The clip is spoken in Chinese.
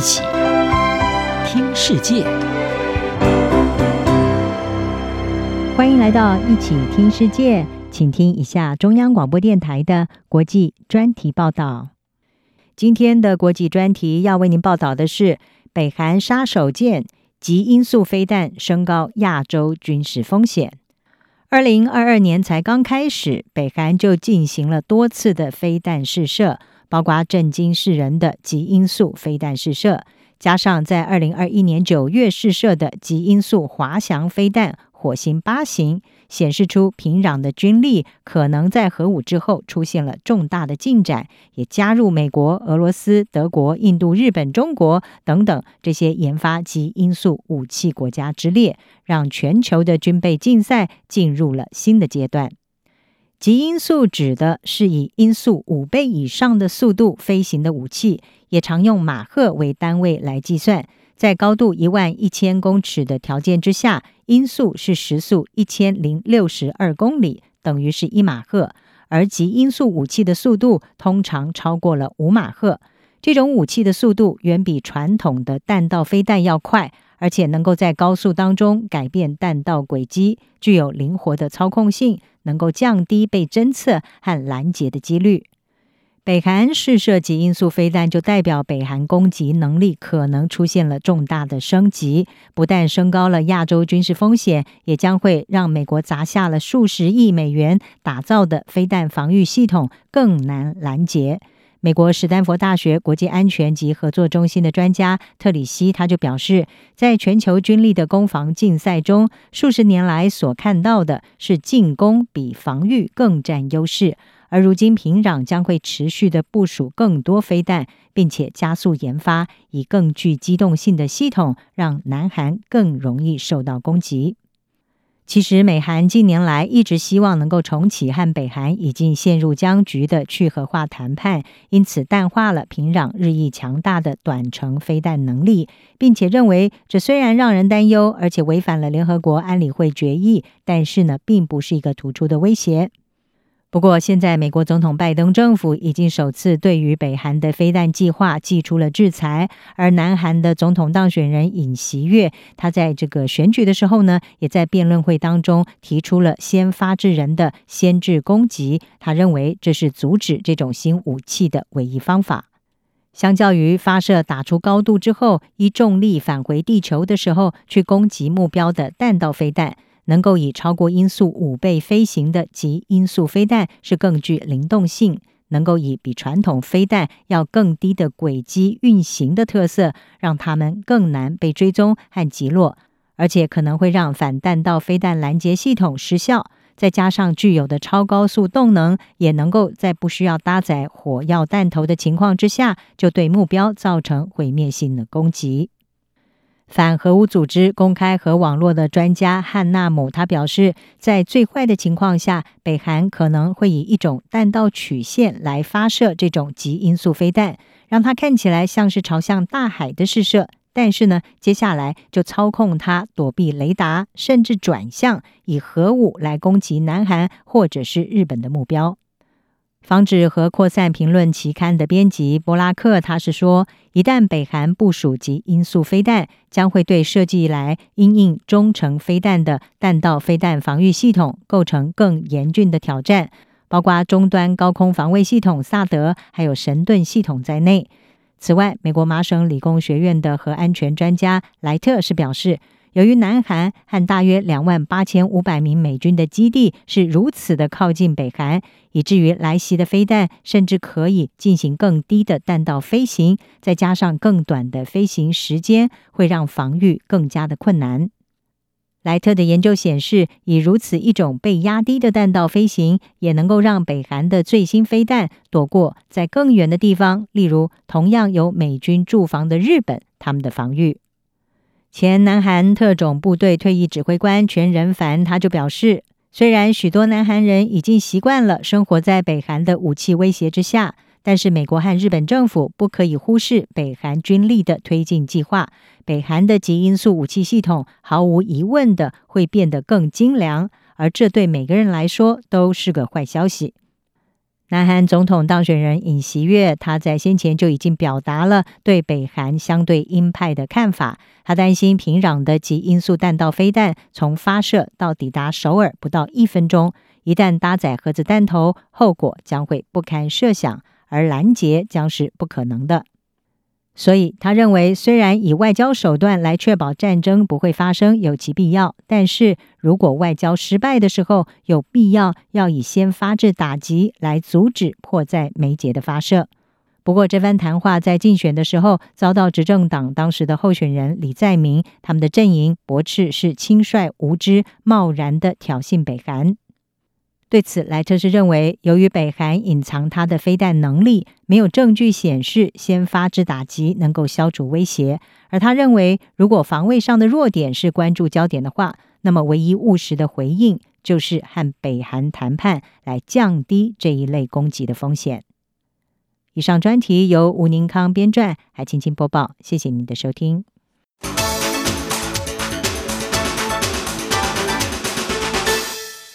一起听世界，欢迎来到一起听世界，请听一下中央广播电台的国际专题报道。今天的国际专题要为您报道的是：北韩杀手舰极音速飞弹升高亚洲军事风险。二零二二年才刚开始，北韩就进行了多次的飞弹试射。包括震惊世人的极音速飞弹试射，加上在二零二一年九月试射的极音速滑翔飞弹“火星八型”，显示出平壤的军力可能在核武之后出现了重大的进展，也加入美国、俄罗斯、德国、印度、日本、中国等等这些研发极音速武器国家之列，让全球的军备竞赛进入了新的阶段。极音速指的是以音速五倍以上的速度飞行的武器，也常用马赫为单位来计算。在高度一万一千公尺的条件之下，音速是时速一千零六十二公里，等于是一马赫。而极音速武器的速度通常超过了五马赫。这种武器的速度远比传统的弹道飞弹要快。而且能够在高速当中改变弹道轨迹，具有灵活的操控性，能够降低被侦测和拦截的几率。北韩试射极音速飞弹，就代表北韩攻击能力可能出现了重大的升级，不但升高了亚洲军事风险，也将会让美国砸下了数十亿美元打造的飞弹防御系统更难拦截。美国史丹佛大学国际安全及合作中心的专家特里西他就表示，在全球军力的攻防竞赛中，数十年来所看到的是进攻比防御更占优势，而如今平壤将会持续的部署更多飞弹，并且加速研发以更具机动性的系统，让南韩更容易受到攻击。其实，美韩近年来一直希望能够重启和北韩已经陷入僵局的去核化谈判，因此淡化了平壤日益强大的短程飞弹能力，并且认为这虽然让人担忧，而且违反了联合国安理会决议，但是呢，并不是一个突出的威胁。不过，现在美国总统拜登政府已经首次对于北韩的飞弹计划祭出了制裁，而南韩的总统当选人尹锡悦，他在这个选举的时候呢，也在辩论会当中提出了“先发制人”的先制攻击，他认为这是阻止这种新武器的唯一方法。相较于发射打出高度之后，依重力返回地球的时候去攻击目标的弹道飞弹。能够以超过音速五倍飞行的极音速飞弹是更具灵动性，能够以比传统飞弹要更低的轨迹运行的特色，让它们更难被追踪和击落，而且可能会让反弹道飞弹拦截系统失效。再加上具有的超高速动能，也能够在不需要搭载火药弹头的情况之下，就对目标造成毁灭性的攻击。反核武组织公开核网络的专家汉纳姆他表示，在最坏的情况下，北韩可能会以一种弹道曲线来发射这种极音速飞弹，让它看起来像是朝向大海的试射。但是呢，接下来就操控它躲避雷达，甚至转向以核武来攻击南韩或者是日本的目标。防止核扩散评论期刊的编辑波拉克，他是说，一旦北韩部署及音速飞弹，将会对设计以来因应中程飞弹的弹道飞弹防御系统构成更严峻的挑战，包括终端高空防卫系统萨德还有神盾系统在内。此外，美国麻省理工学院的核安全专家莱特是表示。由于南韩和大约两万八千五百名美军的基地是如此的靠近北韩，以至于来袭的飞弹甚至可以进行更低的弹道飞行，再加上更短的飞行时间，会让防御更加的困难。莱特的研究显示，以如此一种被压低的弹道飞行，也能够让北韩的最新飞弹躲过在更远的地方，例如同样有美军驻防的日本，他们的防御。前南韩特种部队退役指挥官全仁凡他就表示，虽然许多南韩人已经习惯了生活在北韩的武器威胁之下，但是美国和日本政府不可以忽视北韩军力的推进计划。北韩的极音速武器系统毫无疑问的会变得更精良，而这对每个人来说都是个坏消息。南韩总统当选人尹锡悦，他在先前就已经表达了对北韩相对鹰派的看法。他担心平壤的极音速弹道飞弹从发射到抵达首尔不到一分钟，一旦搭载核子弹头，后果将会不堪设想，而拦截将是不可能的。所以，他认为，虽然以外交手段来确保战争不会发生有其必要，但是如果外交失败的时候，有必要要以先发制打击来阻止迫在眉睫的发射。不过，这番谈话在竞选的时候遭到执政党当时的候选人李在明他们的阵营驳斥是轻率无知、贸然的挑衅北韩。对此，莱特是认为，由于北韩隐藏它的飞弹能力，没有证据显示先发制打击能够消除威胁。而他认为，如果防卫上的弱点是关注焦点的话，那么唯一务实的回应就是和北韩谈判，来降低这一类攻击的风险。以上专题由吴宁康编撰，还请听播报。谢谢您的收听。